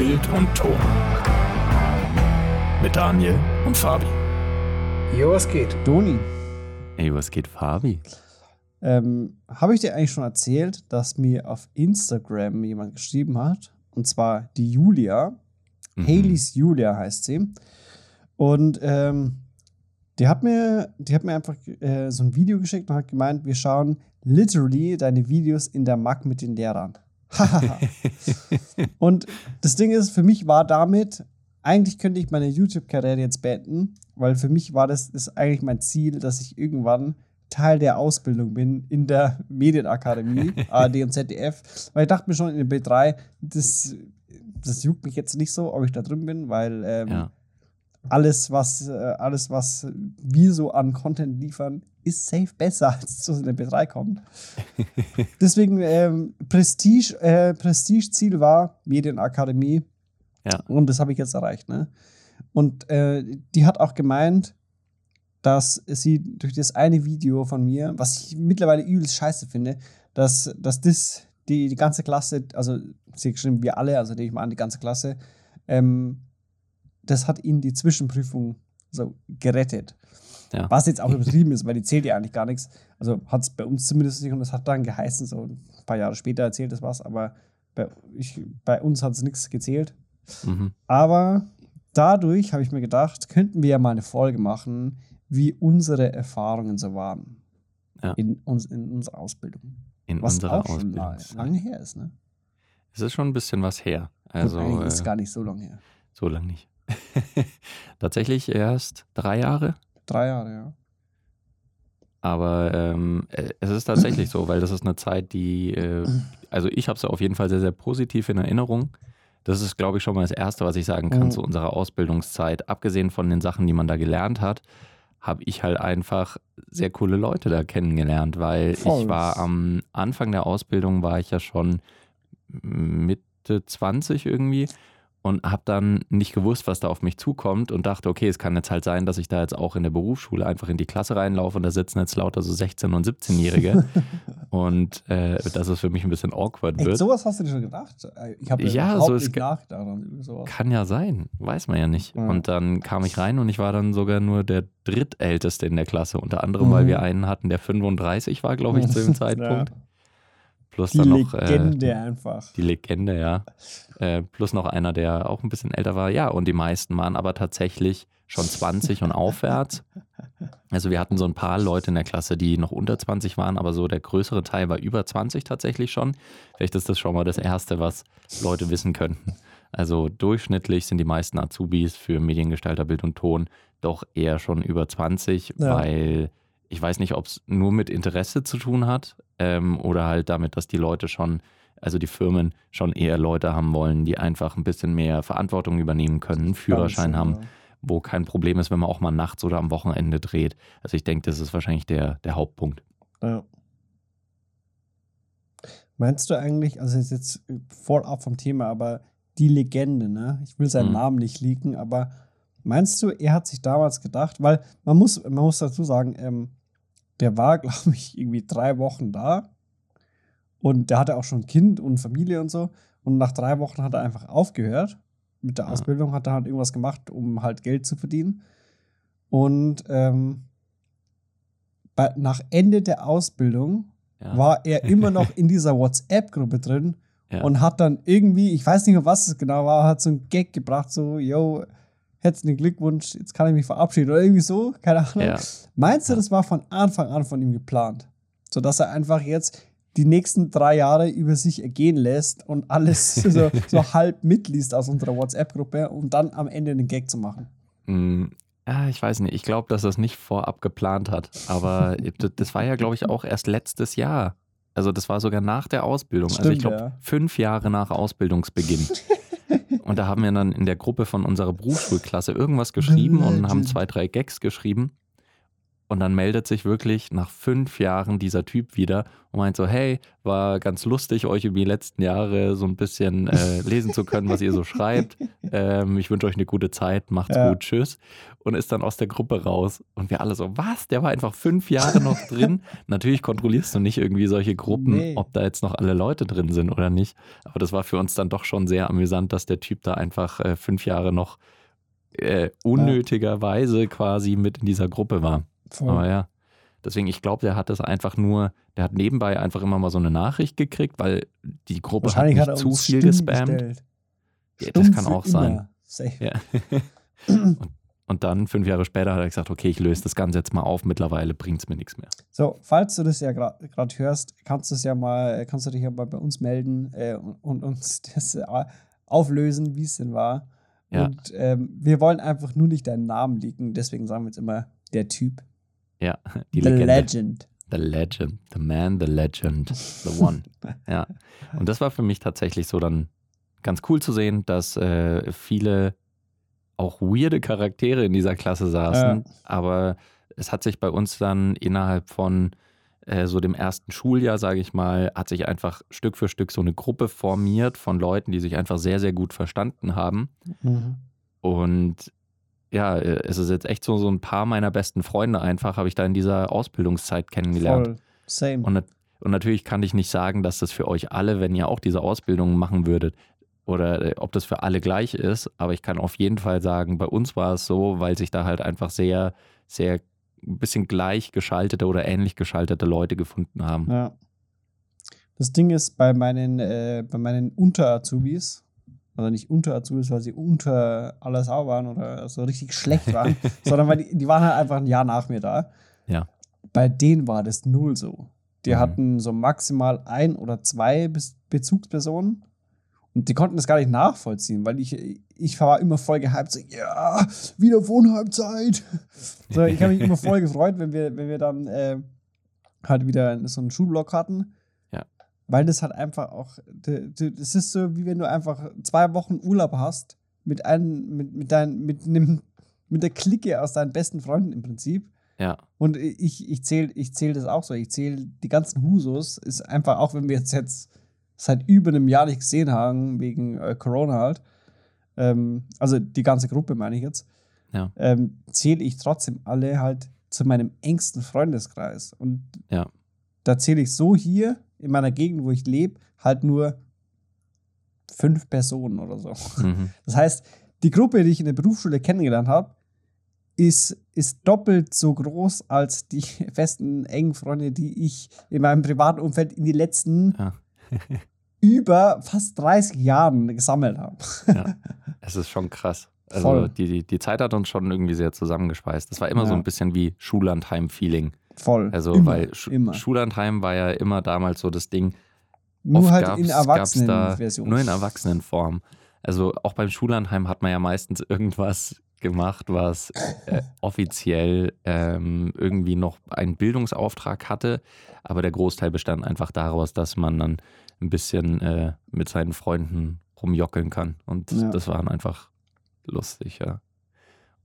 Bild und Ton. Mit Daniel und Fabi. Jo, was geht? Doni, Ey, was geht, Fabi? ähm, habe ich dir eigentlich schon erzählt, dass mir auf Instagram jemand geschrieben hat? Und zwar die Julia. Mhm. Haleys Julia heißt sie. Und ähm, die hat mir, die hat mir einfach äh, so ein Video geschickt und hat gemeint, wir schauen literally deine Videos in der Mac mit den Lehrern. und das Ding ist, für mich war damit, eigentlich könnte ich meine YouTube-Karriere jetzt beenden, weil für mich war das ist eigentlich mein Ziel, dass ich irgendwann Teil der Ausbildung bin in der Medienakademie, ARD und ZDF. Weil ich dachte mir schon in der B3, das, das juckt mich jetzt nicht so, ob ich da drin bin, weil ähm, Ja. Alles, was, äh, alles, was wir so an Content liefern, ist safe besser, als es in der B3 kommt. Deswegen ähm, Prestige, äh, Prestige-Ziel war Medienakademie. Ja. Und das habe ich jetzt erreicht. Ne? Und äh, die hat auch gemeint, dass sie durch das eine Video von mir, was ich mittlerweile übelst scheiße finde, dass, dass das die, die ganze Klasse, also sie geschrieben, wir alle, also nehme ich mal an, die ganze Klasse, ähm, das hat ihnen die Zwischenprüfung so gerettet. Ja. Was jetzt auch übertrieben ist, weil die zählt ja eigentlich gar nichts. Also hat es bei uns zumindest nicht und das hat dann geheißen, so ein paar Jahre später erzählt es was, aber bei, ich, bei uns hat es nichts gezählt. Mhm. Aber dadurch habe ich mir gedacht, könnten wir ja mal eine Folge machen, wie unsere Erfahrungen so waren. Ja. In, uns, in unserer Ausbildung. In Was unserer auch schon Ausbildung. lange, lange her ist, ne? Es ist schon ein bisschen was her. Also, eigentlich ist äh, gar nicht so lange her. so lang nicht. Tatsächlich erst drei Jahre. Drei Jahre, ja. Aber ähm, äh, es ist tatsächlich so, weil das ist eine Zeit, die, äh, also ich habe sie auf jeden Fall sehr, sehr positiv in Erinnerung. Das ist, glaube ich, schon mal das Erste, was ich sagen kann Mhm. zu unserer Ausbildungszeit. Abgesehen von den Sachen, die man da gelernt hat, habe ich halt einfach sehr coole Leute da kennengelernt, weil Voll. ich war am Anfang der Ausbildung, war ich ja schon Mitte 20 irgendwie und habe dann nicht gewusst, was da auf mich zukommt und dachte, okay, es kann jetzt halt sein, dass ich da jetzt auch in der Berufsschule einfach in die Klasse reinlaufe und da sitzen jetzt lauter so 16- und 17-Jährige und äh, dass es für mich ein bisschen awkward Echt, wird. sowas hast du dir schon gedacht? Ich habe Ja, überhaupt so nicht ge- nachgedacht an über sowas. Kann ja sein, weiß man ja nicht. Ja. Und dann kam ich rein und ich war dann sogar nur der drittälteste in der Klasse, unter anderem, Mhm. weil wir einen hatten, der 35 war, glaube ich, zu dem Zeitpunkt. Plus Die dann noch äh, Legende einfach. die Legende, ja. Äh, plus noch einer, der auch ein bisschen älter war. Ja, und die meisten waren aber tatsächlich schon 20 und aufwärts. Also wir hatten so ein paar Leute in der Klasse, die noch unter 20 waren, aber so der größere Teil war über 20 tatsächlich schon. Vielleicht ist das schon mal das Erste, was Leute wissen könnten. Also durchschnittlich sind die meisten Azubis für Mediengestalter Bild und Ton doch eher schon über 20, Ja. weil ich weiß nicht, ob es nur mit Interesse zu tun hat ähm, oder halt damit, dass die Leute schon, also die Firmen schon eher Leute haben wollen, die einfach ein bisschen mehr Verantwortung übernehmen können, Führerschein haben, genau. wo kein Problem ist, wenn man auch mal nachts oder am Wochenende dreht. Also ich denke, das ist wahrscheinlich der, der Hauptpunkt. Ja. Meinst du eigentlich, also ist jetzt voll ab vom Thema, aber die Legende, ne? Ich will seinen Mhm. Namen nicht leaken, aber meinst du, er hat sich damals gedacht, weil man muss, man muss dazu sagen, ähm, der war, glaube ich, irgendwie drei Wochen da und der hatte auch schon Kind und Familie und so und nach drei Wochen hat er einfach aufgehört mit der. Ausbildung, hat er halt irgendwas gemacht, um halt Geld zu verdienen und ähm, bei, nach Ende der Ausbildung Ja. war er immer noch in dieser WhatsApp-Gruppe drin Ja. und hat dann irgendwie, ich weiß nicht mehr, was es genau war, hat so einen Gag gebracht, so, yo, herzlichen Glückwunsch, jetzt kann ich mich verabschieden oder irgendwie so, keine Ahnung. Ja. Meinst du, das war von Anfang an von ihm geplant? Sodass er einfach jetzt die nächsten drei Jahre über sich ergehen lässt und alles so, so halb mitliest aus unserer WhatsApp-Gruppe, um dann am Ende einen Gag zu machen. Mm, ich weiß nicht. Ich glaube, dass er es nicht vorab geplant hat. Aber das war ja, glaube ich, auch erst letztes Jahr. Also das war sogar nach der Ausbildung. also ich Stimmt, glaube, ja. fünf Jahre nach Ausbildungsbeginn. und da haben wir dann in der Gruppe von unserer Berufsschulklasse irgendwas geschrieben und haben zwei, drei Gags geschrieben. Und dann meldet sich wirklich nach fünf Jahren dieser Typ wieder und meint so, hey, war ganz lustig, euch über die letzten Jahre so ein bisschen äh, lesen zu können, was ihr so schreibt. Ähm, ich wünsche euch eine gute Zeit, macht's Ja. gut, tschüss. Und ist dann aus der Gruppe raus. Und wir alle so, was? Der war einfach fünf Jahre noch drin. Natürlich kontrollierst du nicht irgendwie solche Gruppen, Nee. ob da jetzt noch alle Leute drin sind oder nicht. Aber das war für uns dann doch schon sehr amüsant, dass der Typ da einfach äh, fünf Jahre noch äh, unnötigerweise quasi mit in dieser Gruppe war. Voll. Aber ja, deswegen, ich glaube, der hat das einfach nur, der hat nebenbei einfach immer mal so eine Nachricht gekriegt, weil die Gruppe hat nicht hat zu viel gespammt. Ja, das kann auch sein. Ja. und, und dann, fünf Jahre später, hat er gesagt, okay, ich löse das Ganze jetzt mal auf, mittlerweile bringt es mir nichts mehr. So, falls du das ja gerade hörst, kannst du es ja mal, kannst du dich ja mal bei uns melden äh, und, und uns das äh, auflösen, wie es denn war. Ja. Und ähm, wir wollen einfach nur nicht deinen Namen liegen, deswegen sagen wir jetzt immer der Typ. Ja, die The Legende. Legend. The Legend. The Man, the Legend. The One. ja. Und das war für mich tatsächlich so dann ganz cool zu sehen, dass äh, viele auch weirde Charaktere in dieser Klasse saßen. Aber es hat sich bei uns dann innerhalb von äh, so dem ersten Schuljahr, sage ich mal, hat sich einfach Stück für Stück so eine Gruppe formiert von Leuten, die sich einfach sehr, sehr gut verstanden haben. Mhm. Und ja, äh, es ist jetzt echt so, so ein paar meiner besten Freunde einfach, habe ich da in dieser Ausbildungszeit kennengelernt. Voll. Same. Und, und natürlich kann ich nicht sagen, dass das für euch alle, wenn ihr auch diese Ausbildung machen würdet, oder äh, ob das für alle gleich ist, aber ich kann auf jeden Fall sagen, bei uns war es so, weil sich da halt einfach sehr, sehr ein bisschen gleich geschaltete oder ähnlich geschaltete Leute gefunden haben. Ja. Das Ding ist, bei meinen, äh, bei meinen Unter-Azubis, also nicht Unter-Azubis, weil sie unter alles auch waren oder so richtig schlecht waren, sondern weil die, die waren halt einfach ein Jahr nach mir da. Ja. Bei denen war das null so. Die Mhm. hatten so maximal ein oder zwei Bez Bezugspersonen und die konnten das gar nicht nachvollziehen, weil ich, ich war immer voll gehypt, so, ja, wieder Wohnheimzeit. So, ich habe mich immer voll gefreut, wenn wir, wenn wir dann äh, halt wieder so einen Schulblock hatten. Weil das halt einfach auch, das ist so, wie wenn du einfach zwei Wochen Urlaub hast mit einem, mit, mit deinem, mit einem, mit der Clique aus deinen besten Freunden im Prinzip. Ja, Und ich, ich zähle ich zähl das auch so. Ich zähle die ganzen Husos, ist einfach, auch wenn wir jetzt, jetzt seit über einem Jahr nicht gesehen haben, wegen äh, Corona halt, ähm, also die ganze Gruppe meine ich jetzt, Ja. ähm, zähle ich trotzdem alle halt zu meinem engsten Freundeskreis. Und Ja. da zähle ich so hier in meiner Gegend, wo ich lebe, halt nur fünf Personen oder so. mhm. Das heißt, die Gruppe, die ich in der Berufsschule kennengelernt habe, ist, ist doppelt so groß als die festen, engen Freunde, die ich in meinem privaten Umfeld in den letzten Ja. über fast 30 Jahren gesammelt habe. ja. Es ist schon krass. Also die, die, die Zeit hat uns schon irgendwie sehr zusammengespeist. Das war immer so Ja. ein bisschen wie Schullandheim-Feeling. Voll. Also, Immer, weil Schu immer. Schullandheim war ja immer damals so das Ding, Nur Oft halt in Erwachsenenversion. Nur in Erwachsenenform. Also auch beim Schullandheim hat man ja meistens irgendwas gemacht, was äh, offiziell ähm, irgendwie noch einen Bildungsauftrag hatte, aber der Großteil bestand einfach daraus, dass man dann ein bisschen äh, mit seinen Freunden rumjockeln kann. Und Ja. das war dann einfach lustig, ja.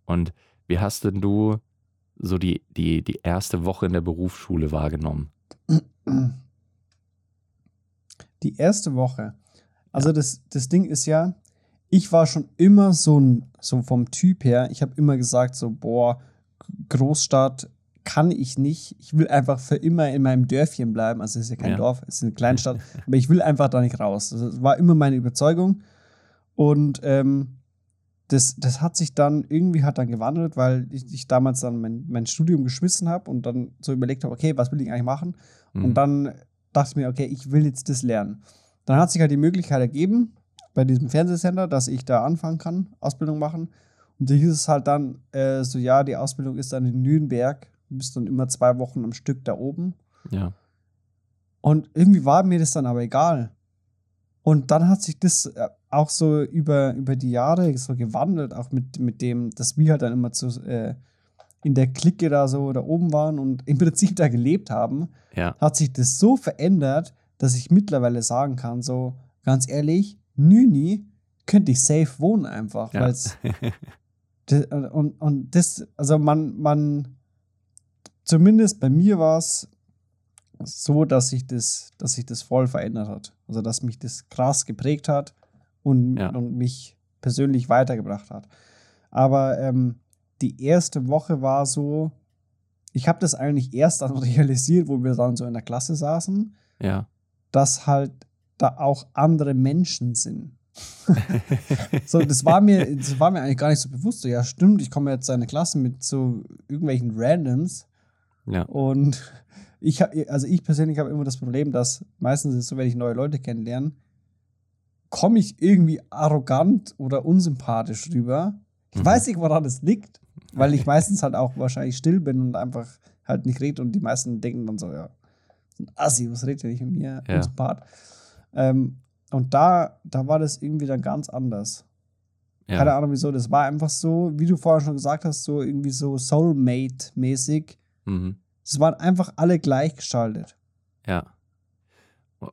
Und wie hast denn du so die, die, die erste Woche in der Berufsschule wahrgenommen? Die erste Woche. Also das, das Ding ist ja, ich war schon immer so ein, so vom Typ her, ich habe immer gesagt, so, boah, Großstadt kann ich nicht. Ich will einfach für immer in meinem Dörfchen bleiben. Also es ist ja kein Ja. Dorf, es ist eine Kleinstadt, aber ich will einfach da nicht raus. Das war immer meine Überzeugung. Und ähm, das, das hat sich dann irgendwie hat dann gewandelt, weil ich, ich damals dann mein, mein Studium geschmissen habe und dann so überlegt habe, okay, was will ich eigentlich machen? Mhm. Und dann dachte ich mir, okay, ich will jetzt das lernen. Dann hat sich halt die Möglichkeit ergeben, bei diesem Fernsehsender, dass ich da anfangen kann, Ausbildung machen. Und da hieß es halt dann äh, so, ja, die Ausbildung ist dann in Nürnberg. Du bist dann immer zwei Wochen am Stück da oben. ja. Und irgendwie war mir das dann aber egal. Und dann hat sich das äh, auch so über, über die Jahre so gewandelt, auch mit, mit dem, dass wir halt dann immer zu, äh, in der Clique da so da oben waren und im Prinzip da gelebt haben, Ja. hat sich das so verändert, dass ich mittlerweile sagen kann, so ganz ehrlich, Nüni könnte ich safe wohnen einfach, Ja. weil's das, und, und das, also man, man, zumindest bei mir war es so, dass sich das, dass sich das voll verändert hat. Also dass mich das krass geprägt hat und, Ja. und mich persönlich weitergebracht hat. Aber ähm, die erste Woche war so, ich habe das eigentlich erst dann realisiert, wo wir dann so in der Klasse saßen, Ja. dass halt da auch andere Menschen sind. So, das war mir, das war mir eigentlich gar nicht so bewusst. So, ja, stimmt, ich komme jetzt in eine Klasse mit so irgendwelchen Randoms Ja. und ich habe, also ich persönlich habe immer das Problem, dass meistens ist es so, wenn ich neue Leute kennenlerne, komme ich irgendwie arrogant oder unsympathisch rüber. Ich Mhm. weiß nicht, woran das liegt, weil ich meistens halt auch wahrscheinlich still bin und einfach halt nicht rede und die meisten denken dann so, ja, so ein Assi, was redet der nicht mit mir? Ja. Unsympath. Ähm, und da, da war das irgendwie dann ganz anders. Ja. Keine Ahnung wieso, das war einfach so, wie du vorher schon gesagt hast, so irgendwie so Soulmate-mäßig. Mhm. Es waren einfach alle gleichgeschaltet. Ja.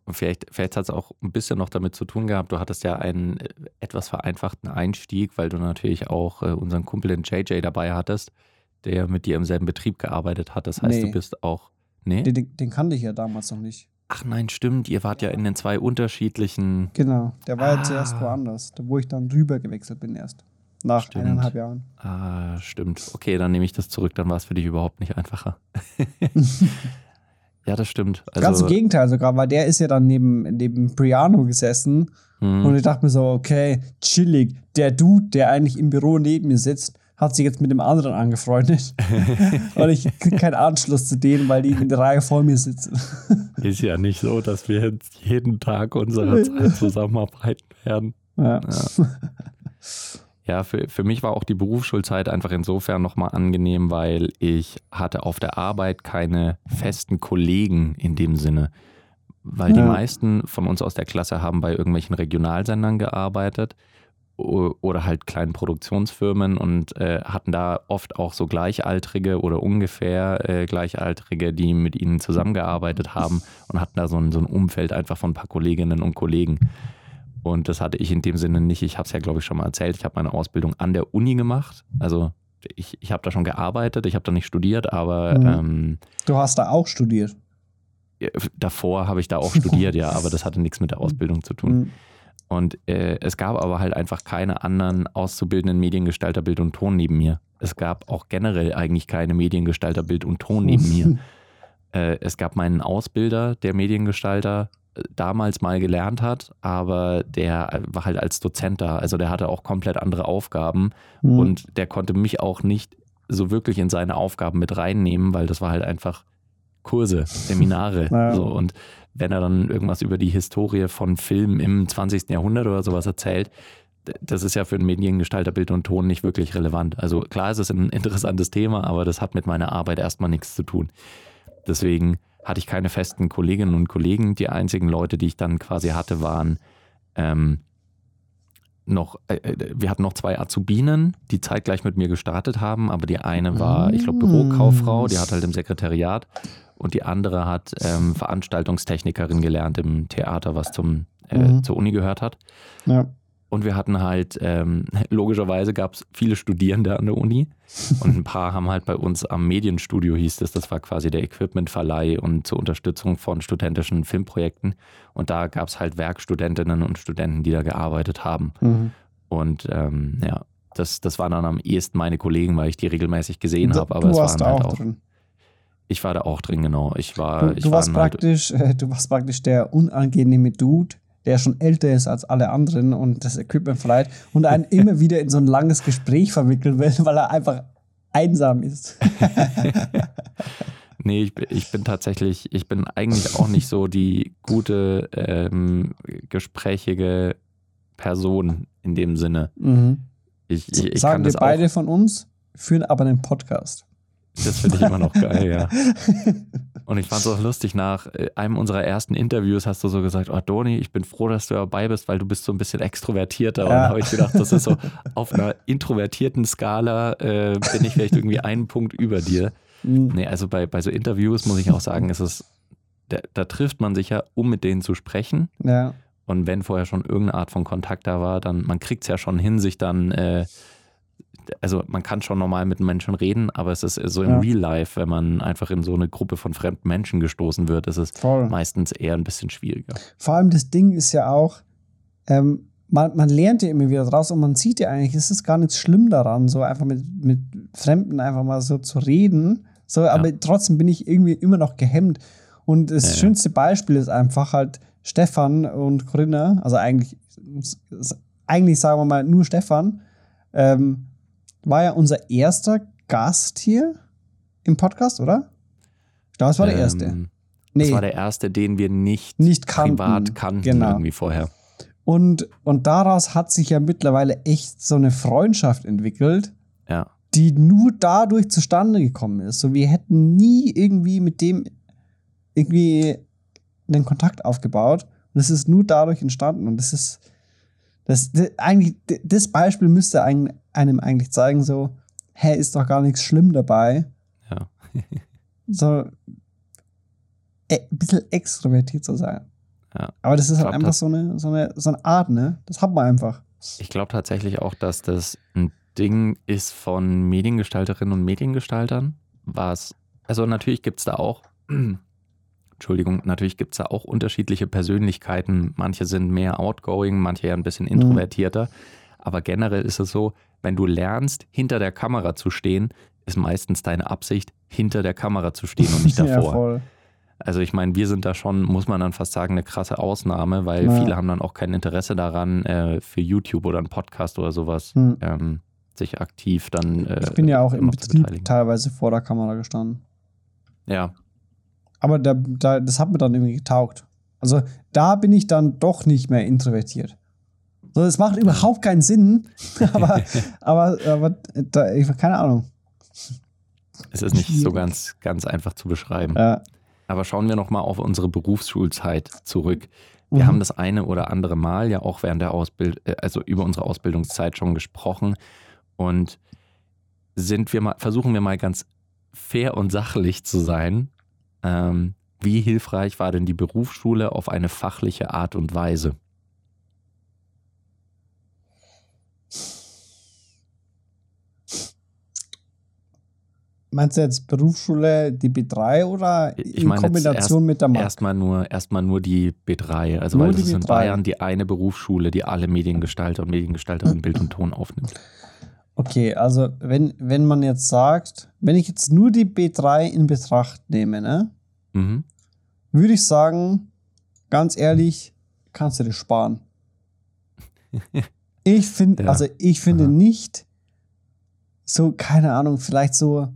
Vielleicht, vielleicht hat es auch ein bisschen noch damit zu tun gehabt, du hattest ja einen äh, etwas vereinfachten Einstieg, weil du natürlich auch äh, unseren Kumpel den JJ dabei hattest, der mit dir im selben Betrieb gearbeitet hat. Das heißt, Nee. du bist auch. Nee? Den, den, kannte ich ja damals noch nicht. Ach nein, stimmt. Ihr wart ja in den zwei unterschiedlichen. Genau, der war ja Ah. zuerst woanders, wo ich dann rüber gewechselt bin erst. Nach Stimmt. eineinhalb Jahren. Ah, stimmt. Okay, dann nehme ich das zurück. Dann war es für dich überhaupt nicht einfacher. ja, das stimmt. Also, Ganz im Gegenteil sogar, weil der ist ja dann neben, neben Briano gesessen hm, und ich dachte mir so, okay, chillig. Der Dude, der eigentlich im Büro neben mir sitzt, hat sich jetzt mit dem anderen angefreundet. und ich krieg keinen Anschluss zu denen, weil die in der Reihe vor mir sitzen. ist ja nicht so, dass wir jetzt jeden Tag unserer Zeit zusammenarbeiten werden. Ja. Ja, für, für mich war auch die Berufsschulzeit einfach insofern nochmal angenehm, weil ich hatte auf der Arbeit keine festen Kollegen in dem Sinne. Weil die Ja. meisten von uns aus der Klasse haben bei irgendwelchen Regionalsendern gearbeitet oder halt kleinen Produktionsfirmen und äh, hatten da oft auch so Gleichaltrige oder ungefähr äh, Gleichaltrige, die mit ihnen zusammengearbeitet haben und hatten da so ein, so ein Umfeld einfach von ein paar Kolleginnen und Kollegen. Und das hatte ich in dem Sinne nicht. Ich habe es ja, glaube ich, schon mal erzählt. Ich habe meine Ausbildung an der Uni gemacht. Also ich, ich habe da schon gearbeitet, ich habe da nicht studiert, aber Mhm. ähm, Du hast da auch studiert. davor habe ich da auch studiert, ja, aber das hatte nichts mit der Ausbildung zu tun. Mhm. Und äh, es gab aber halt einfach keine anderen auszubildenden Mediengestalter Bild und Ton neben mir. Es gab auch generell eigentlich keine Mediengestalter Bild und Ton neben mir. Äh, es gab meinen Ausbilder, der Mediengestalter damals mal gelernt hat, aber der war halt als Dozent da. Also der hatte auch komplett andere Aufgaben Mhm. und der konnte mich auch nicht so wirklich in seine Aufgaben mit reinnehmen, weil das war halt einfach Kurse, Seminare. Ja. So. Und wenn er dann irgendwas über die Historie von Film im 20. Jahrhundert oder sowas erzählt, das ist ja für einen Mediengestalter Bild und Ton nicht wirklich relevant. Also klar ist es ein interessantes Thema, aber das hat mit meiner Arbeit erstmal nichts zu tun. Deswegen hatte ich keine festen Kolleginnen und Kollegen. Die einzigen Leute, die ich dann quasi hatte, waren ähm, noch, äh, äh, wir hatten noch zwei Azubinen, die zeitgleich mit mir gestartet haben, aber die eine war, ich glaube, Bürokauffrau, die hat halt im Sekretariat und die andere hat ähm, Veranstaltungstechnikerin gelernt im Theater, was zum, äh, Mhm. zur Uni gehört hat. Ja. Und wir hatten halt, ähm, logischerweise gab es viele Studierende an der Uni und ein paar haben halt bei uns am Medienstudio, hieß das, das war quasi der Equipmentverleih und zur Unterstützung von studentischen Filmprojekten. Und da gab es halt Werkstudentinnen und Studenten, die da gearbeitet haben. Mhm. Und ähm, ja, das, das waren dann am ehesten meine Kollegen, weil ich die regelmäßig gesehen habe. Aber du es warst waren da halt auch drin. ich war da auch drin, genau. Ich war, Du, du, war warst halt, praktisch, äh, du warst praktisch der unangenehme Dude, der schon älter ist als alle anderen und das Equipment verleiht und einen immer wieder in so ein langes Gespräch verwickeln will, weil er einfach einsam ist. Nee, ich, bin- ich bin tatsächlich, ich bin eigentlich auch nicht so die gute, ähm, gesprächige Person in dem Sinne. Mhm. Ich, ich, ich Sagen kann wir das beide von uns, führen aber einen Podcast. Das finde ich immer noch geil, ja. Und ich fand es auch lustig, nach äh, einem unserer ersten Interviews hast du so gesagt, oh Doni, ich bin froh, dass du dabei bist, weil du bist so ein bisschen extrovertierter. Und Ja. da habe ich gedacht, das ist so, auf einer introvertierten Skala äh, bin ich vielleicht irgendwie einen Punkt über dir. Mhm. Nee, also bei, bei so Interviews muss ich auch sagen, ist es, da, da trifft man sich ja, um mit denen zu sprechen. Ja. Und wenn vorher schon irgendeine Art von Kontakt da war, dann, man kriegt es ja schon hin, sich dann äh, also man kann schon normal mit Menschen reden, aber es ist so im Ja. Real Life, wenn man einfach in so eine Gruppe von fremden Menschen gestoßen wird, ist es Voll. meistens eher ein bisschen schwieriger. Vor allem das Ding ist ja auch, ähm, man, man lernt ja immer wieder draus und man sieht ja eigentlich, es ist gar nichts schlimm daran, so einfach mit, mit Fremden einfach mal so zu reden. So, aber trotzdem bin ich irgendwie immer noch gehemmt. Und das Ja, ja. schönste Beispiel ist einfach halt Stefan und Corinna, also eigentlich, eigentlich sagen wir mal nur Stefan, ähm, war ja unser erster Gast hier im Podcast, oder? Ich glaube, es war der erste. Ähm, Nee, Das war der erste, den wir nicht, nicht kannten. privat kannten Genau. irgendwie vorher. Und, und daraus hat sich ja mittlerweile echt so eine Freundschaft entwickelt, Ja. die nur dadurch zustande gekommen ist. So, wir hätten nie irgendwie mit dem irgendwie einen Kontakt aufgebaut. Und es ist nur dadurch entstanden. Und das ist, das, das eigentlich, das Beispiel müsste ein- einem eigentlich zeigen, so, hä, ist doch gar nichts schlimm dabei. Ja. so, äh, ein bisschen extrovertiert zu sein. Ja. Aber das ist halt glaub, einfach so eine, so, eine, so eine Art, ne? Das hat man einfach. Ich glaube tatsächlich auch, dass das ein Ding ist von Mediengestalterinnen und Mediengestaltern. Was, also natürlich gibt es da auch, Entschuldigung, natürlich gibt es da auch unterschiedliche Persönlichkeiten. Manche sind mehr outgoing, manche ja ein bisschen Mhm. introvertierter. Aber generell ist es so, wenn du lernst, hinter der Kamera zu stehen, ist meistens deine Absicht, hinter der Kamera zu stehen und nicht ja, davor. voll. Also ich meine, wir sind da schon, muss man dann fast sagen, eine krasse Ausnahme, weil Ja. viele haben dann auch kein Interesse daran, äh, für YouTube oder einen Podcast oder sowas Hm. ähm, sich aktiv dann. Äh, Ich bin ja auch im Betrieb teilweise vor der Kamera gestanden. Ja, Aber da, da, das hat mir dann irgendwie getaugt. Also da bin ich dann doch nicht mehr introvertiert. So, es macht überhaupt keinen Sinn, aber, aber, aber da, ich, keine Ahnung. es ist nicht so ganz, ganz einfach zu beschreiben. Ja. Aber schauen wir nochmal auf unsere Berufsschulzeit zurück. Wir Mhm. haben das eine oder andere Mal ja auch während der Ausbildung, also über unsere Ausbildungszeit schon gesprochen. Und sind wir mal, versuchen wir mal ganz fair und sachlich zu sein. Ähm, wie hilfreich war denn die Berufsschule auf eine fachliche Art und Weise? Meinst du jetzt Berufsschule, die B3 oder Ich in meine jetzt Kombination erst- mit der Mark? Erstmal nur, erstmal nur die B3. Also Nur weil das ist in B3. Bayern die eine Berufsschule, die alle Mediengestalter und Mediengestalterinnen Bild und Ton aufnimmt. Okay, also wenn, wenn man jetzt sagt, wenn ich jetzt nur die B3 in Betracht nehme, ne, Mhm. würde ich sagen, ganz ehrlich, kannst du dir sparen. Ich finde, Ja. also ich finde Aha. nicht so, keine Ahnung, vielleicht so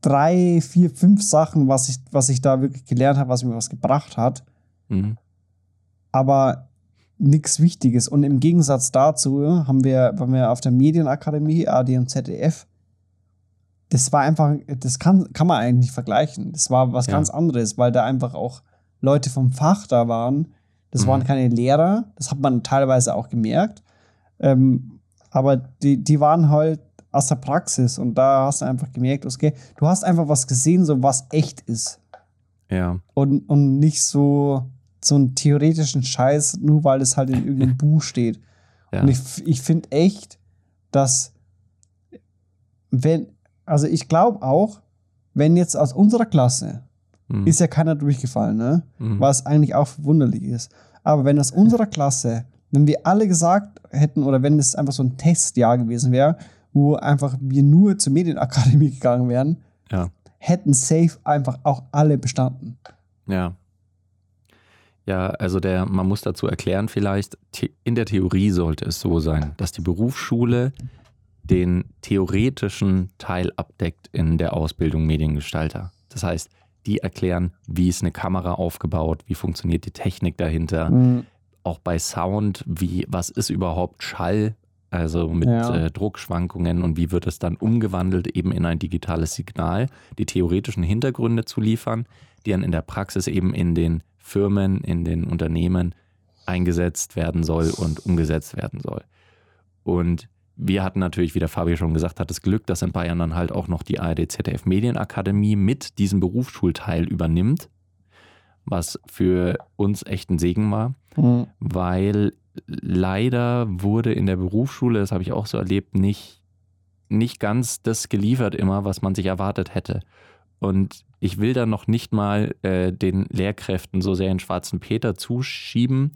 drei, vier, fünf Sachen, was ich, was ich da wirklich gelernt habe, was mir was gebracht hat, Mhm. aber nichts Wichtiges. Und im Gegensatz dazu haben wir, waren wir auf der Medienakademie, AD und ZDF, das war einfach, das kann, kann man eigentlich nicht vergleichen. Das war was Ja. ganz anderes, weil da einfach auch Leute vom Fach da waren. Das Mhm. waren keine Lehrer, das hat man teilweise auch gemerkt. Ähm, aber die, die waren halt aus der Praxis und da hast du einfach gemerkt, okay, du hast einfach was gesehen, so was echt ist Ja. und, und nicht so, so einen theoretischen Scheiß, nur weil es halt in irgendeinem Buch steht. Ja. Und ich, ich finde echt, dass wenn, also ich glaube auch, wenn jetzt aus unserer Klasse Mhm. ist ja keiner durchgefallen, ne? Mhm. Was eigentlich auch verwunderlich ist. Aber wenn aus unserer Klasse, wenn wir alle gesagt hätten, oder wenn es einfach so ein Testjahr gewesen wäre, wo einfach wir nur zur Medienakademie gegangen wären, Ja. hätten safe einfach auch alle bestanden. Ja. Ja, also der, man muss dazu erklären, vielleicht, in der Theorie sollte es so sein, dass die Berufsschule den theoretischen Teil abdeckt in der Ausbildung Mediengestalter. Das heißt, die erklären, wie ist eine Kamera aufgebaut, wie funktioniert die Technik dahinter, Mhm. auch bei Sound, wie, was ist überhaupt Schall, also mit Ja. äh, Druckschwankungen und wie wird es dann umgewandelt eben in ein digitales Signal, die theoretischen Hintergründe zu liefern, die dann in der Praxis eben in den Firmen, in den Unternehmen eingesetzt werden soll und umgesetzt werden soll. Und wir hatten natürlich, wie der Fabio schon gesagt hat, das Glück, dass in Bayern dann halt auch noch die ARD ZDF Medienakademie mit diesem Berufsschulteil übernimmt, was für uns echt ein Segen war Mhm. weil leider wurde in der Berufsschule, das habe ich auch so erlebt, nicht nicht ganz das geliefert immer, was man sich erwartet hätte. Und ich will da noch nicht mal äh, den Lehrkräften so sehr in schwarzen Peter zuschieben,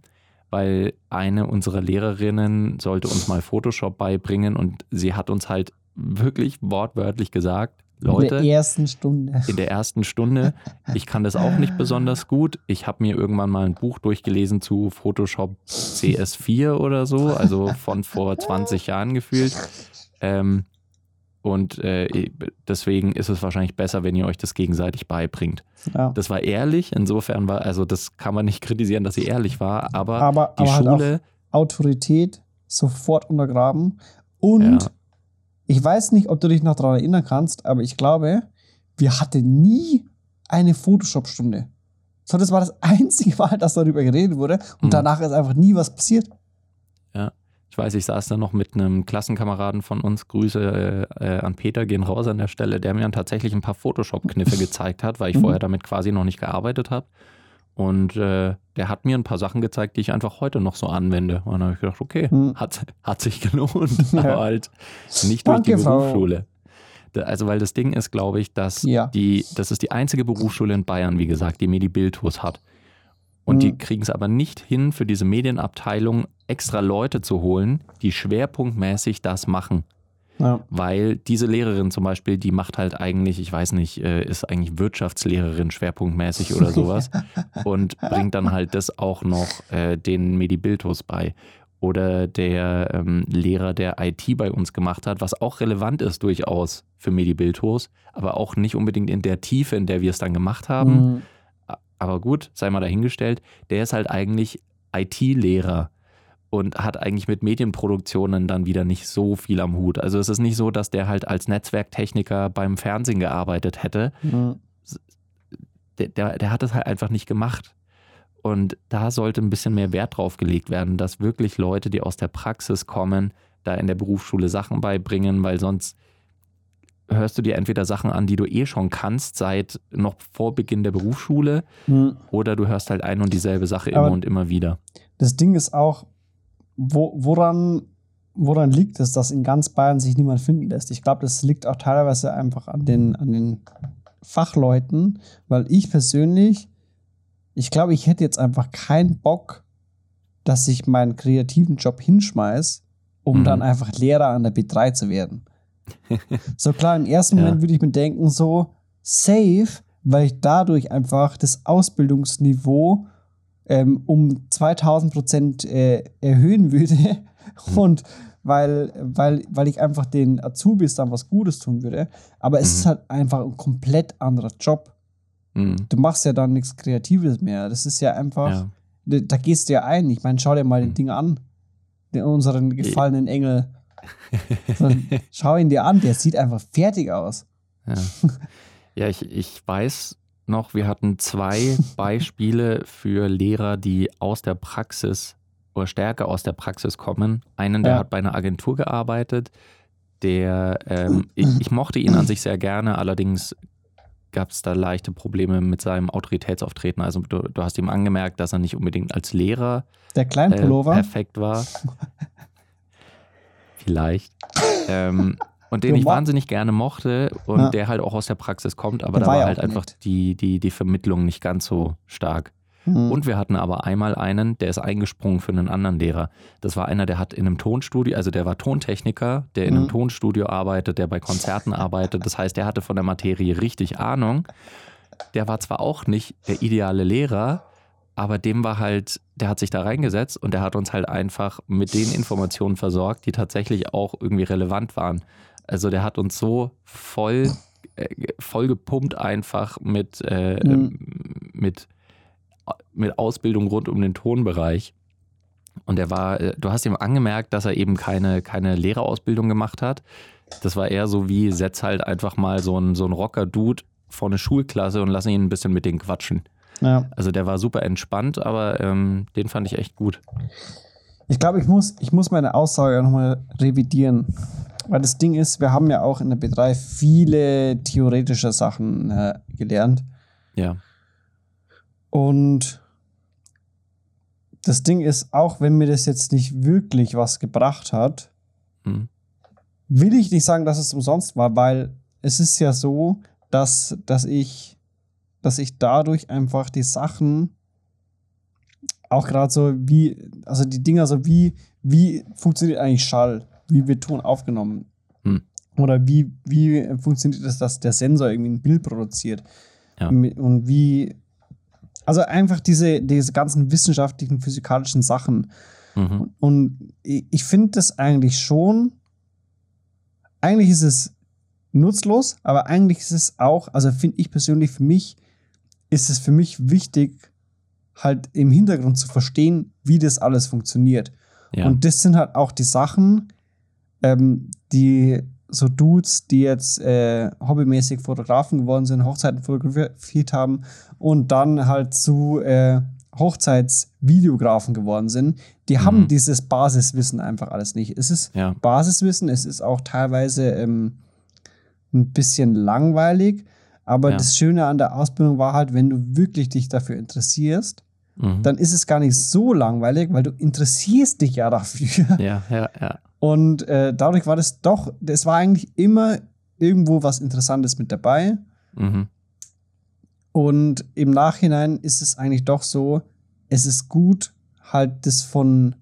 weil eine unserer Lehrerinnen sollte uns mal Photoshop beibringen und sie hat uns halt wirklich wortwörtlich gesagt, Leute, in der ersten Stunde. in der ersten Stunde, ich kann das auch nicht besonders gut. Ich habe mir irgendwann mal ein Buch durchgelesen zu Photoshop CS4 oder so, also von vor 20 Jahren gefühlt. Ähm, und äh, deswegen ist es wahrscheinlich besser, wenn ihr euch das gegenseitig beibringt. Ja. Das war ehrlich, insofern war, also das kann man nicht kritisieren, dass sie ehrlich war, aber, Aber- die aber Schule, Autorität sofort untergraben. Und Ja. Ich weiß nicht, ob du dich noch daran erinnern kannst, aber ich glaube, wir hatten nie eine Photoshop-Stunde. So, das war das einzige Mal, dass darüber geredet wurde. Und Mhm. danach ist einfach nie was passiert. ich weiß, ich saß da noch mit einem Klassenkameraden von uns, Grüße äh, äh, an Peter, gehen raus an der Stelle, der mir dann tatsächlich ein paar Photoshop-Kniffe gezeigt hat, weil ich Mhm. vorher damit quasi noch nicht gearbeitet habe. Und äh, der hat mir ein paar Sachen gezeigt, die ich einfach heute noch so anwende. Und dann habe ich gedacht, okay, Mhm. hat, hat sich gelohnt, Ja. aber halt nicht durch die Danke, Frau. Berufsschule. Da- Also, weil das Ding ist, glaube ich, dass Ja. die, das ist die einzige Berufsschule in Bayern, wie gesagt, die Medi Bildhus hat. Und die Mhm. kriegen es aber nicht hin, für diese Medienabteilung extra Leute zu holen, die schwerpunktmäßig das machen. Ja. Weil diese Lehrerin zum Beispiel, die macht halt eigentlich, ich weiß nicht, äh, ist eigentlich Wirtschaftslehrerin schwerpunktmäßig oder sowas und bringt dann halt das auch noch äh, den Medibiltus bei. Oder der ähm, Lehrer, der IT bei uns gemacht hat, was auch relevant ist durchaus für Medibiltus, aber auch nicht unbedingt in der Tiefe, in der wir es dann gemacht haben. Mhm. Aber gut, sei mal dahingestellt, der ist halt eigentlich IT-Lehrer und hat eigentlich mit Medienproduktionen dann wieder nicht so viel am Hut. Also es ist nicht so, dass der halt als Netzwerktechniker beim Fernsehen gearbeitet hätte. Mhm. Der, der, der hat das halt einfach nicht gemacht. Und da sollte ein bisschen mehr Wert drauf gelegt werden, dass wirklich Leute, die aus der Praxis kommen, da in der Berufsschule Sachen beibringen, weil sonst hörst du dir entweder Sachen an, die du eh schon kannst, seit noch vor Beginn der Berufsschule, Mhm. oder du hörst halt ein und dieselbe Sache Aber- immer und immer wieder. Das Ding ist auch, wo, woran, woran liegt es, dass in ganz Bayern sich niemand finden lässt? Ich glaube, das liegt auch teilweise einfach an den, an den Fachleuten, weil ich persönlich, ich glaube, ich hätte jetzt einfach keinen Bock, dass ich meinen kreativen Job hinschmeiß, um Mhm. dann einfach Lehrer an der B3 zu werden. so klar, im ersten Ja. Moment würde ich mir denken, so safe, weil ich dadurch einfach das Ausbildungsniveau ähm, um 2000 Prozent äh, erhöhen würde und weil, weil, weil ich einfach den Azubis dann was Gutes tun würde. Aber es Mhm. ist halt einfach ein komplett anderer Job. Mhm. Du machst ja dann nichts Kreatives mehr. Das ist ja einfach, Ja. da, da gehst du ja ein. Ich meine, schau dir mal den Mhm. Ding an. Den, unseren gefallenen Engel. Schau ihn dir an, der sieht einfach fertig aus. Ja, ja ich, ich weiß noch, wir hatten zwei Beispiele für Lehrer, die aus der Praxis oder stärker aus der Praxis kommen. Einen, der Ja. hat bei einer Agentur gearbeitet, der, ähm, ich, ich mochte ihn an sich sehr gerne, allerdings gab es da leichte Probleme mit seinem Autoritätsauftreten. Also du, du hast ihm angemerkt, dass er nicht unbedingt als Lehrer Der äh, Kleinpullover. perfekt war. Vielleicht. ähm, und den ich wahnsinnig gerne mochte und Ja. der halt auch aus der Praxis kommt, aber Der da war war halt einfach die, die, die Vermittlung nicht ganz so stark. Hm. Und wir hatten aber einmal einen, der ist eingesprungen für einen anderen Lehrer. Das war einer, der hat in einem Tonstudio, also der war Tontechniker, der in einem Mhm. Tonstudio arbeitet, der bei Konzerten arbeitet. Das heißt, der hatte von der Materie richtig Ahnung. Der war zwar auch nicht der ideale Lehrer, aber dem war halt, der hat sich da reingesetzt und der hat uns halt einfach mit den Informationen versorgt, die tatsächlich auch irgendwie relevant waren. Also der hat uns so voll, äh, voll gepumpt einfach mit, äh, Mhm. mit, mit Ausbildung rund um den Tonbereich. Und er war, äh, du hast ihm angemerkt, dass er eben keine, keine Lehrerausbildung gemacht hat. Das war eher so wie, setz halt einfach mal so einen so einen Rocker-Dude vor eine Schulklasse und lass ihn ein bisschen mit denen quatschen. ja. Also der war super entspannt, aber ähm, den fand ich echt gut. Ich glaube, ich muss, ich muss meine Aussage nochmal revidieren. Weil das Ding ist, wir haben ja auch in der B3 viele theoretische Sachen äh, gelernt. Ja. Und das Ding ist, auch wenn mir das jetzt nicht wirklich was gebracht hat, Hm. will ich nicht sagen, dass es umsonst war, weil es ist ja so, dass, dass ich, dass ich dadurch einfach die Sachen auch gerade so wie, also die Dinger so wie, wie funktioniert eigentlich Schall? Wie wird Ton aufgenommen? Hm. Oder wie, wie funktioniert es, dass der Sensor irgendwie ein Bild produziert? Ja. Und wie, also einfach diese, diese ganzen wissenschaftlichen, physikalischen Sachen. Mhm. Und ich finde das eigentlich schon, eigentlich ist es nutzlos, aber eigentlich ist es auch, also finde ich persönlich für mich, ist es für mich wichtig, halt im Hintergrund zu verstehen, wie das alles funktioniert. Ja. Und das sind halt auch die Sachen, ähm, die so Dudes, die jetzt äh, hobbymäßig Fotografen geworden sind, Hochzeiten fotografiert haben und dann halt zu äh, Hochzeitsvideografen geworden sind, die Mhm. haben dieses Basiswissen einfach alles nicht. Es ist ja. Basiswissen, es ist auch teilweise ähm, ein bisschen langweilig, aber Ja. das Schöne an der Ausbildung war halt, wenn du wirklich dich dafür interessierst, Mhm. dann ist es gar nicht so langweilig, weil du interessierst dich ja dafür. ja, ja, ja. Und äh, dadurch war das doch, es war eigentlich immer irgendwo was Interessantes mit dabei. Mhm. Und im Nachhinein ist es eigentlich doch so, es ist gut, halt das von,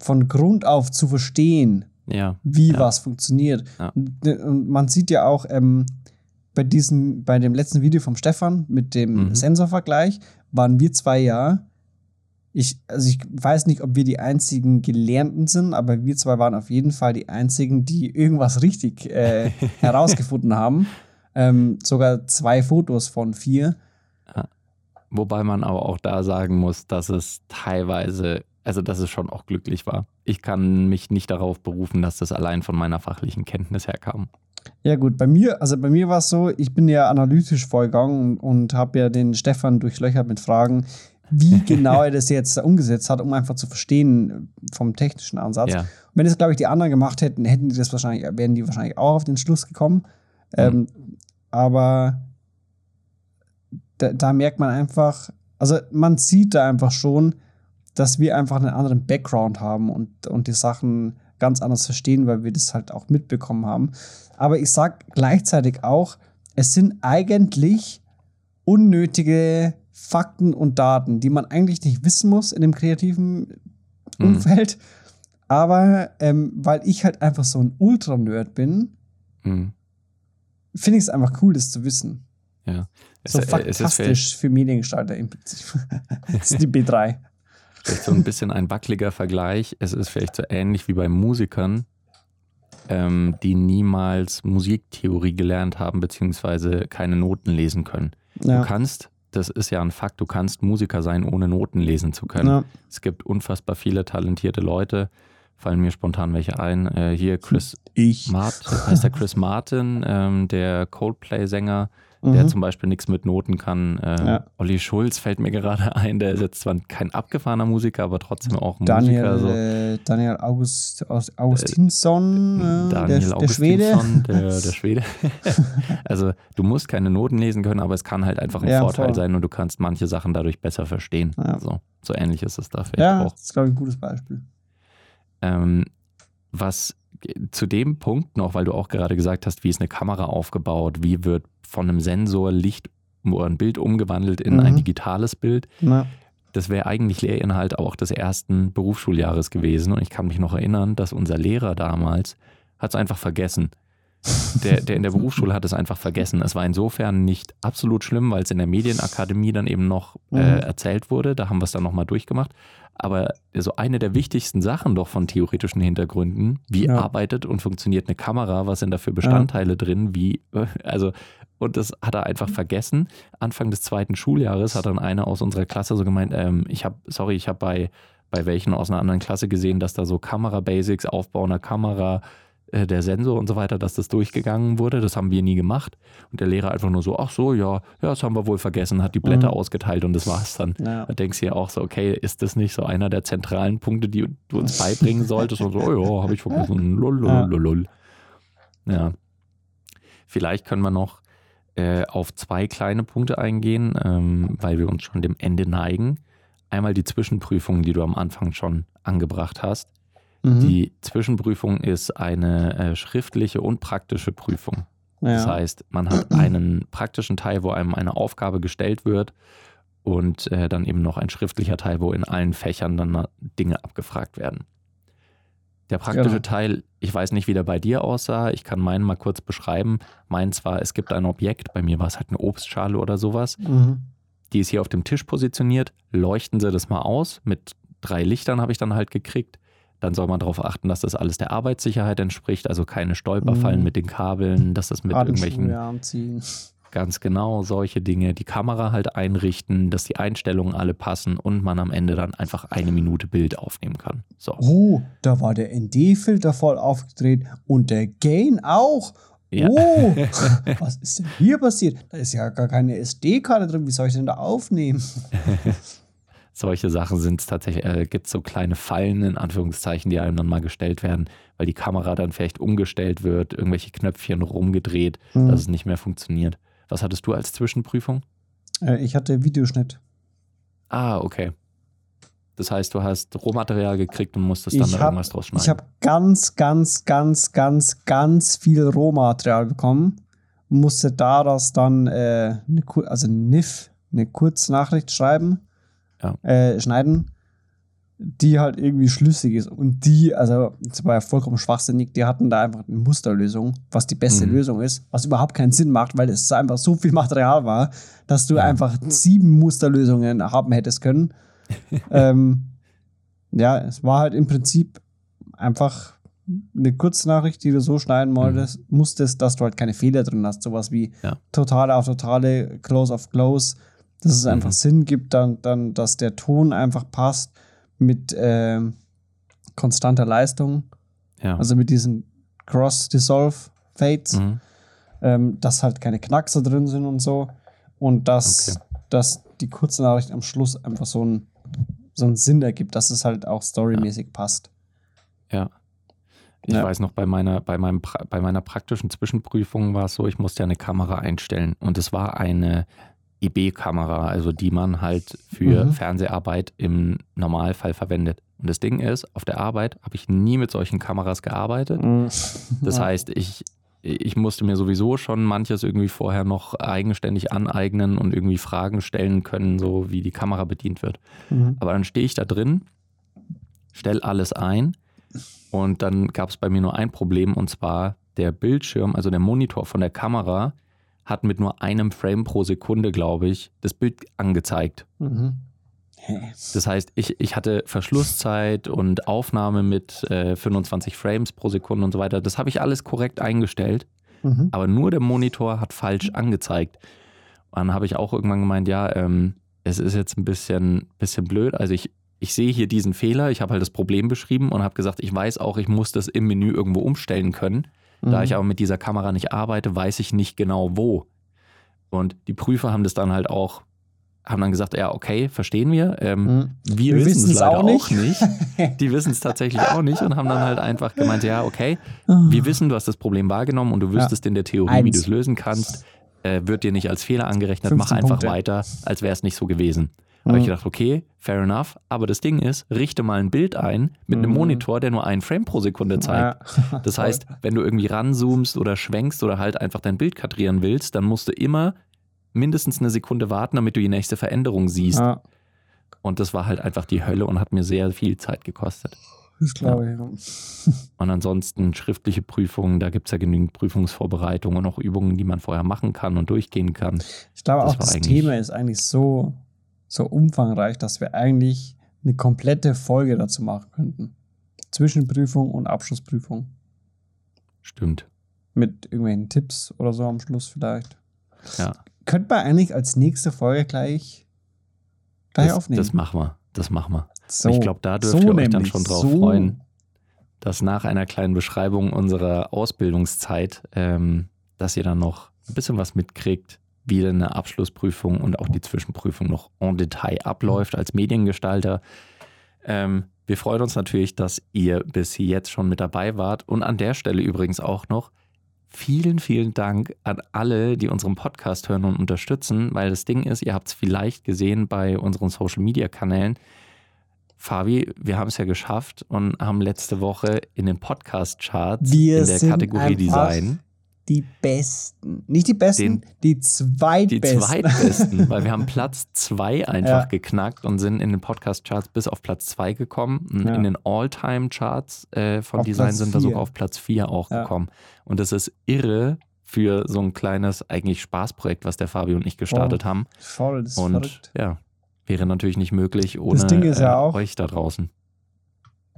von Grund auf zu verstehen, Ja. wie Ja. was funktioniert. Ja. Und, und man sieht ja auch ähm, bei diesem, bei dem letzten Video vom Stefan mit dem Mhm. Sensorvergleich, waren wir zwei ja. Ich, also ich weiß nicht, ob wir die einzigen Gelernten sind, aber wir zwei waren auf jeden Fall die einzigen, die irgendwas richtig äh, herausgefunden haben. Ähm, sogar zwei Fotos von vier. Wobei man aber auch da sagen muss, dass es teilweise, also dass es schon auch glücklich war. Ich kann mich nicht darauf berufen, dass das allein von meiner fachlichen Kenntnis herkam. Ja, gut, bei mir, also bei mir war es so, ich bin ja analytisch vorgegangen und, und habe ja den Stefan durchlöchert mit Fragen, wie genau er das jetzt umgesetzt hat, um einfach zu verstehen vom technischen Ansatz. Ja. Und wenn das, glaube ich, die anderen gemacht hätten, hätten die das wahrscheinlich, wären die wahrscheinlich auch auf den Schluss gekommen. Ähm, aber da, da merkt man einfach, also man sieht da einfach schon, dass wir einfach einen anderen Background haben und, und die Sachen ganz anders verstehen, weil wir das halt auch mitbekommen haben. Aber ich sag gleichzeitig auch, es sind eigentlich unnötige Fakten und Daten, die man eigentlich nicht wissen muss in dem kreativen Mhm. Umfeld. Aber ähm, weil ich halt einfach so ein Ultra-Nerd bin, Mhm. finde ich es einfach cool, das zu wissen. Ja. Es, So äh, es fantastisch für Mediengestalter im Prinzip. das ist die B3. vielleicht so ein bisschen ein wackeliger Vergleich. Es ist vielleicht so ähnlich wie bei Musikern, ähm, die niemals Musiktheorie gelernt haben, beziehungsweise keine Noten lesen können. Ja. Du kannst, das ist ja ein Fakt, du kannst Musiker sein, ohne Noten lesen zu können. Ja. Es gibt unfassbar viele talentierte Leute, fallen mir spontan welche ein. Äh, hier Chris Ich. Martin, heißt der Chris Martin, ähm, der Coldplay-Sänger, der Mhm. zum Beispiel nichts mit Noten kann. Äh, Ja. Olli Schulz fällt mir gerade ein, der ist jetzt zwar kein abgefahrener Musiker, aber trotzdem auch ein Daniel, Musiker. So. äh, Daniel August, Aus- Augustinsson, äh, Daniel der, der Schwede. Der, der Schwede. also du musst keine Noten lesen können, aber es kann halt einfach ein Ja, Vorteil voll. sein und du kannst manche Sachen dadurch besser verstehen. Ja. So, so ähnlich ist es da vielleicht Ja, auch. das ist, glaube ich, ein gutes Beispiel. Ähm, was zu dem Punkt noch, weil du auch gerade gesagt hast, wie ist eine Kamera aufgebaut, wie wird von einem Sensor Licht oder ein Bild umgewandelt in ein Mhm. digitales Bild. Na, Das wäre eigentlich Lehrinhalt auch des ersten Berufsschuljahres gewesen. Und ich kann mich noch erinnern, dass unser Lehrer damals hat es einfach vergessen. Der, der in der Berufsschule hat es einfach vergessen. Es war insofern nicht absolut schlimm, weil es in der Medienakademie dann eben noch äh, Mhm. erzählt wurde. Da haben wir es dann nochmal durchgemacht. Aber so eine der wichtigsten Sachen doch von theoretischen Hintergründen, wie Ja. arbeitet und funktioniert eine Kamera, was sind da für Bestandteile drin, wie, äh, also, und das hat er einfach vergessen. Anfang des zweiten Schuljahres hat dann einer aus unserer Klasse so gemeint, ähm, ich habe, sorry, ich habe bei, bei welchen aus einer anderen Klasse gesehen, dass da so Kamera-Basics, Aufbau einer Kamera, äh, der Sensor und so weiter, dass das durchgegangen wurde. Das haben wir nie gemacht. Und der Lehrer einfach nur so, ach so, ja, ja, das haben wir wohl vergessen, hat die Blätter Mhm. ausgeteilt und das war's dann. ja. Da denkst du ja auch so, okay, ist das nicht so einer der zentralen Punkte, die du uns beibringen solltest? Und so, oh ja, habe ich vergessen. Lulululul. Ja. Vielleicht können wir noch äh, auf zwei kleine Punkte eingehen, ähm, weil wir uns schon dem Ende neigen. Einmal die Zwischenprüfungen, die du am Anfang schon angebracht hast. Mhm. Die Zwischenprüfung ist eine äh, schriftliche und praktische Prüfung. Das ja. heißt, man hat einen praktischen Teil, wo einem eine Aufgabe gestellt wird und äh, dann eben noch ein schriftlicher Teil, wo in allen Fächern dann Dinge abgefragt werden. Der praktische Genau. Teil, ich weiß nicht, wie der bei dir aussah. Ich kann meinen mal kurz beschreiben. Meins war, es gibt ein Objekt, bei mir war es halt eine Obstschale oder sowas. Mhm. Die ist hier auf dem Tisch positioniert. Leuchten sie das mal aus. Mit drei Lichtern habe ich dann halt gekriegt. Dann soll man darauf achten, dass das alles der Arbeitssicherheit entspricht, also keine Stolperfallen Mhm. mit den Kabeln, dass das mit irgendwelchen Handschuhe anziehen. Ganz genau, solche Dinge. Die Kamera halt einrichten, dass die Einstellungen alle passen und man am Ende dann einfach eine Minute Bild aufnehmen kann. So. Oh, da war der ND-Filter voll aufgedreht und der Gain auch. Ja. Oh, was ist denn hier passiert? Da ist ja gar keine SD-Karte drin. Wie soll ich denn da aufnehmen? Solche Sachen sind es tatsächlich, äh, gibt so kleine Fallen in Anführungszeichen, die einem dann mal gestellt werden, weil die Kamera dann vielleicht umgestellt wird, irgendwelche Knöpfchen rumgedreht, Hm. dass es nicht mehr funktioniert. Was hattest du als Zwischenprüfung? Äh, ich hatte Videoschnitt. Ah, okay. Das heißt, du hast Rohmaterial gekriegt und musstest dann da irgendwas draus schneiden. Ich habe ganz, ganz, ganz, ganz, ganz viel Rohmaterial bekommen. Musste daraus dann äh, eine, also NIF, eine Kurznachricht schreiben, Ja. äh, schneiden, die halt irgendwie schlüssig ist. Und die, also das war ja vollkommen schwachsinnig, die hatten da einfach eine Musterlösung, was die beste Mhm. Lösung ist, was überhaupt keinen Sinn macht, weil es einfach so viel Material war, dass du Ja. einfach sieben Musterlösungen haben hättest können. ähm, ja, es war halt im Prinzip einfach eine Kurznachricht, die du so schneiden wolltest, musstest, dass du halt keine Fehler drin hast. Sowas wie Ja. totale auf totale, close auf close, dass es einfach Mhm. Sinn gibt, dann, dann, dass der Ton einfach passt mit ähm, konstanter Leistung, ja. also mit diesen Cross-Dissolve-Fades, mhm. ähm, dass halt keine Knackser drin sind und so. Und dass, dass die Kurznachricht am Schluss einfach so einen so einen Sinn ergibt, dass es halt auch storymäßig passt. Ja. Ich Ja. weiß noch, bei meiner, bei, meinem, bei meiner praktischen Zwischenprüfung war es so, ich musste ja eine Kamera einstellen. Und es war eine IB-Kamera, also die man halt für Mhm. Fernseharbeit im Normalfall verwendet. Und das Ding ist, auf der Arbeit habe ich nie mit solchen Kameras gearbeitet. Das Ja. heißt, ich, ich musste mir sowieso schon manches irgendwie vorher noch eigenständig aneignen und irgendwie Fragen stellen können, so wie die Kamera bedient wird. Mhm. Aber dann stehe ich da drin, stelle alles ein und dann gab es bei mir nur ein Problem und zwar der Bildschirm, also der Monitor von der Kamera, hat mit nur einem Frame pro Sekunde, glaube ich, das Bild angezeigt. Mhm. Das heißt, ich, ich hatte Verschlusszeit und Aufnahme mit äh, 25 Frames pro Sekunde und so weiter. Das habe ich alles korrekt eingestellt, Mhm. aber nur der Monitor hat falsch angezeigt. Und dann habe ich auch irgendwann gemeint, ja, ähm, es ist jetzt ein bisschen, bisschen blöd. Also ich, ich sehe hier diesen Fehler, ich habe halt das Problem beschrieben und habe gesagt, ich weiß auch, ich muss das im Menü irgendwo umstellen können. Da Mhm. ich aber mit dieser Kamera nicht arbeite, weiß ich nicht genau wo. Und die Prüfer haben das dann halt auch, haben dann gesagt, ja, okay, verstehen wir. Ähm, Mhm. wir, Wir wissen es leider auch auch nicht. nicht. Die wissen es tatsächlich auch nicht und haben dann halt einfach gemeint, ja, okay, wir wissen, du hast das Problem wahrgenommen und du wüsstest in der Theorie, wie Eins. du es lösen kannst. Äh, wird dir nicht als Fehler angerechnet, 15 mach einfach Punkte. weiter, als wäre es nicht so gewesen. Habe ich Mhm. gedacht, okay, fair enough. Aber das Ding ist, richte mal ein Bild ein mit einem Mhm. Monitor, der nur ein Frame pro Sekunde zeigt. Das heißt, wenn du irgendwie ranzoomst oder schwenkst oder halt einfach dein Bild kadrieren willst, dann musst du immer mindestens eine Sekunde warten, damit du die nächste Veränderung siehst. Und das war halt einfach die Hölle und hat mir sehr viel Zeit gekostet. das glaube ich. ja. Und ansonsten schriftliche Prüfungen, da gibt es ja genügend Prüfungsvorbereitungen und auch Übungen, die man vorher machen kann und durchgehen kann. Ich glaube Das auch, das Thema ist eigentlich so, so umfangreich, dass wir eigentlich eine komplette Folge dazu machen könnten. Zwischenprüfung und Abschlussprüfung. Stimmt. Mit irgendwelchen Tipps oder so am Schluss vielleicht. Ja. Könnte man eigentlich als nächste Folge gleich, gleich Das, aufnehmen. das machen wir. Das machen wir. so, ich glaube, da dürft so ihr euch dann schon drauf so. freuen, dass nach einer kleinen Beschreibung unserer Ausbildungszeit, ähm, dass ihr dann noch ein bisschen was mitkriegt, wie denn eine Abschlussprüfung und auch die Zwischenprüfung noch en Detail abläuft als Mediengestalter. Ähm, wir freuen uns natürlich, dass ihr bis jetzt schon mit dabei wart. Und an der Stelle übrigens auch noch vielen, vielen Dank an alle, die unseren Podcast hören und unterstützen, weil das Ding ist, ihr habt es vielleicht gesehen bei unseren Social-Media-Kanälen. Fabi, wir haben es ja geschafft und haben letzte Woche in den Podcast-Charts in der Kategorie Design Die besten. Nicht die besten, Den- die die zweitbesten. zweitbesten, weil wir haben Platz zwei einfach Ja. geknackt und sind in den Podcast-Charts bis auf Platz zwei gekommen. Ja. In den All-Time-Charts äh, von Auf Design Platz sind wir sogar auf Platz vier auch Ja. gekommen. Und das ist irre für so ein kleines, eigentlich Spaßprojekt, was der Fabio und ich gestartet haben. Voll, das ist Und verrückt. ja, wäre natürlich nicht möglich ohne äh, euch da draußen.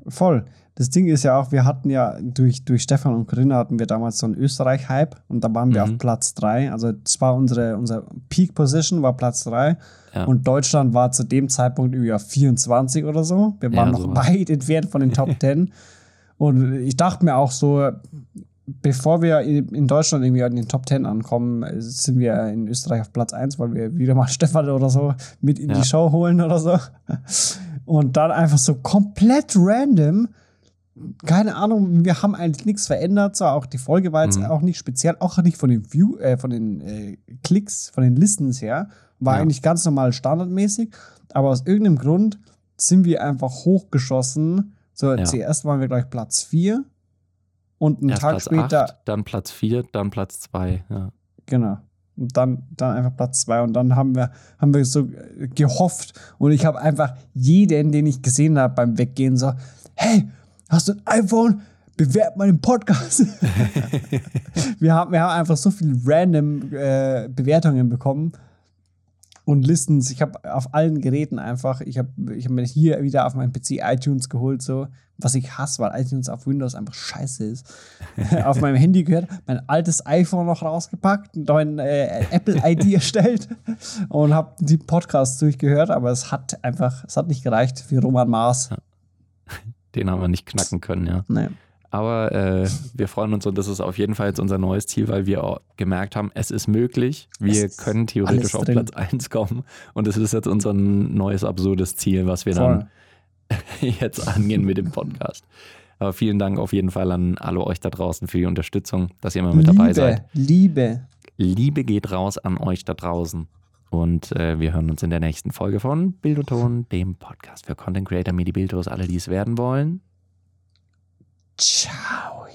Voll. Das Ding ist ja auch, wir hatten ja durch, durch Stefan und Corinna hatten wir damals so einen Österreich-Hype und da waren wir Mhm. auf Platz 3. Also das war unsere, unsere Peak-Position, war Platz 3. Ja. Und Deutschland war zu dem Zeitpunkt irgendwie auf 24 oder so. Wir waren Ja, noch weit entfernt von den Top 10. und ich dachte mir auch so, bevor wir in in Deutschland irgendwie in den Top 10 ankommen, sind wir in Österreich auf Platz 1, weil wir wieder mal Stefan oder so mit in Ja. die Show holen oder so. Und dann einfach so komplett random, keine Ahnung, wir haben eigentlich nichts verändert, so auch die Folge war jetzt Mhm. auch nicht speziell, auch nicht von den View, äh, von den äh, Klicks, von den Listens her, war Ja. eigentlich ganz normal standardmäßig, aber aus irgendeinem Grund sind wir einfach hochgeschossen. So, Ja. zuerst waren wir gleich Platz 4 und einen Erst Tag Platz später, acht, dann Platz vier, dann Platz zwei. Ja. genau. Und dann, dann einfach Platz 2 und dann haben wir, haben wir so äh, gehofft und ich habe einfach jeden, den ich gesehen habe beim Weggehen, so, hey, hast du ein iPhone? Bewerb meinen Podcast. wir, haben, wir haben einfach so viele random äh, Bewertungen bekommen und Listens. Ich habe auf allen Geräten einfach, ich habe ich hab mir hier wieder auf meinem PC iTunes geholt, so, was ich hasse, weil iTunes auf Windows einfach scheiße ist. auf meinem Handy gehört, mein altes iPhone noch rausgepackt, neuen äh, Apple-ID erstellt und habe die Podcasts durchgehört, aber es hat einfach, es hat nicht gereicht für Roman Mars. Den haben wir nicht knacken können, ja. Nee. Aber äh, wir freuen uns und das ist auf jeden Fall jetzt unser neues Ziel, weil wir auch gemerkt haben, es ist möglich. Wir ist können theoretisch auf. Platz 1 kommen. Und es ist jetzt unser neues absurdes Ziel, was wir Voll. dann jetzt angehen mit dem Podcast. Aber vielen Dank auf jeden Fall an alle euch da draußen für die Unterstützung, dass ihr immer mit dabei seid. Liebe. Liebe geht raus an euch da draußen. Und äh, wir hören uns in der nächsten Folge von Bild und Ton, dem Podcast für Content Creator, Medi Bildos, alle, die es werden wollen. Ciao.